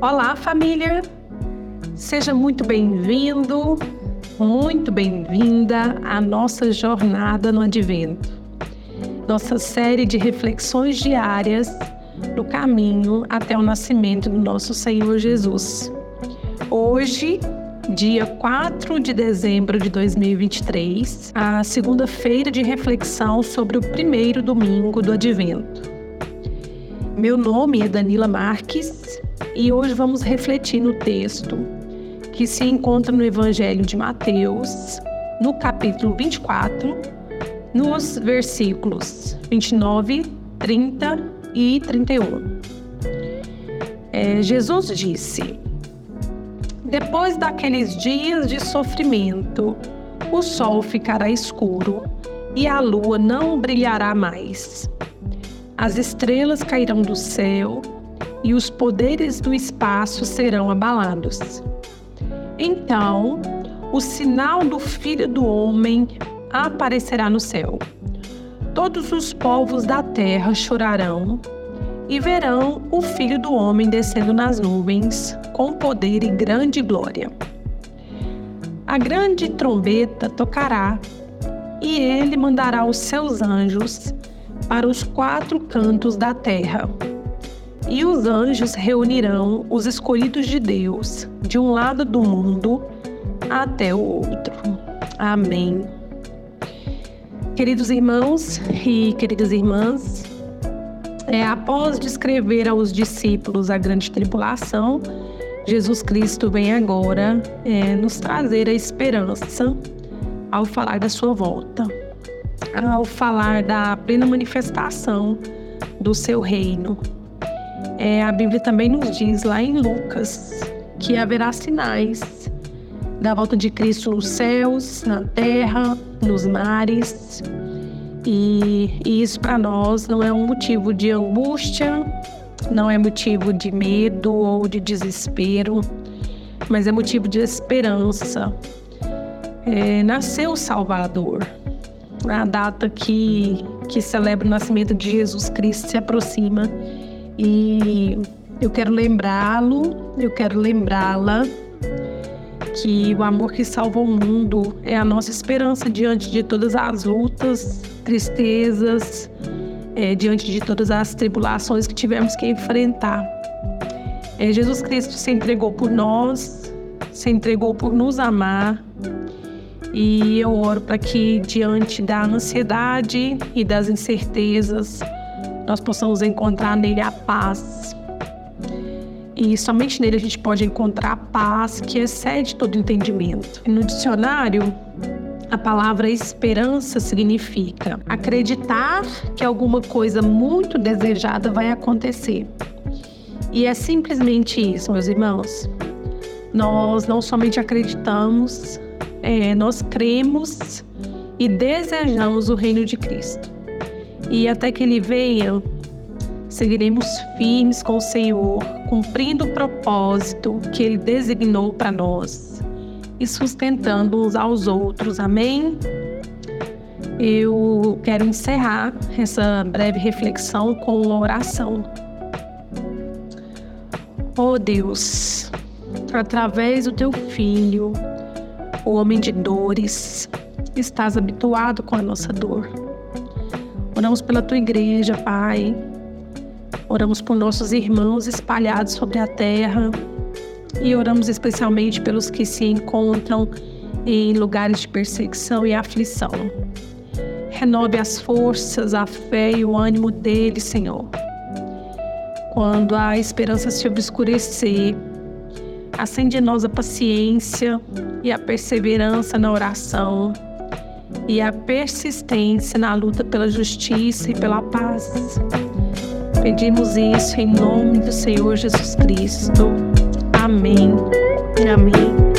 Olá, família! Seja muito bem-vindo, muito bem-vinda à nossa jornada no Advento. Nossa série de reflexões diárias no caminho até o nascimento do nosso Senhor Jesus. Hoje, dia 4 de dezembro de 2023, a segunda-feira de reflexão sobre o primeiro domingo do Advento. Meu nome é Danila Marques e hoje vamos refletir no texto que se encontra no Evangelho de Mateus, no capítulo 24, nos versículos 29, 30 e 31. É, Jesus disse: Depois daqueles dias de sofrimento, o sol ficará escuro e a lua não brilhará mais. As estrelas cairão do céu e os poderes do espaço serão abalados. Então, o sinal do Filho do Homem aparecerá no céu. Todos os povos da terra chorarão e verão o Filho do Homem descendo nas nuvens com poder e grande glória. A grande trombeta tocará e ele mandará os seus anjos para os quatro cantos da terra e os anjos reunirão os escolhidos de Deus, de um lado do mundo até o outro. Amém. Queridos irmãos e queridas irmãs, é, após descrever aos discípulos a grande tribulação, Jesus Cristo vem agora é, nos trazer a esperança ao falar da sua volta, ao falar da plena manifestação do seu reino, é, a Bíblia também nos diz lá em Lucas que haverá sinais da volta de Cristo nos céus, na terra, nos mares. E, e isso para nós não é um motivo de angústia, não é motivo de medo ou de desespero, mas é motivo de esperança. É, nasceu o Salvador. A data que, que celebra o nascimento de Jesus Cristo se aproxima e eu quero lembrá-lo, eu quero lembrá-la que o amor que salva o mundo é a nossa esperança diante de todas as lutas, tristezas, é, diante de todas as tribulações que tivemos que enfrentar. É, Jesus Cristo se entregou por nós, se entregou por nos amar. E eu oro para que, diante da ansiedade e das incertezas, nós possamos encontrar nele a paz. E somente nele a gente pode encontrar a paz que excede todo entendimento. No dicionário, a palavra esperança significa acreditar que alguma coisa muito desejada vai acontecer. E é simplesmente isso, meus irmãos. Nós não somente acreditamos, é, nós cremos e desejamos o reino de Cristo e até que Ele venha, seguiremos firmes com o Senhor, cumprindo o propósito que Ele designou para nós e sustentando uns aos outros. Amém? Eu quero encerrar essa breve reflexão com uma oração. Oh Deus, através do teu filho, o homem de dores, estás habituado com a nossa dor. Oramos pela tua igreja, Pai. Oramos por nossos irmãos espalhados sobre a terra. E oramos especialmente pelos que se encontram em lugares de perseguição e aflição. Renove as forças, a fé e o ânimo deles, Senhor. Quando a esperança se obscurecer, acende em nós a paciência e a perseverança na oração e a persistência na luta pela justiça e pela paz. Pedimos isso em nome do Senhor Jesus Cristo. Amém. Amém.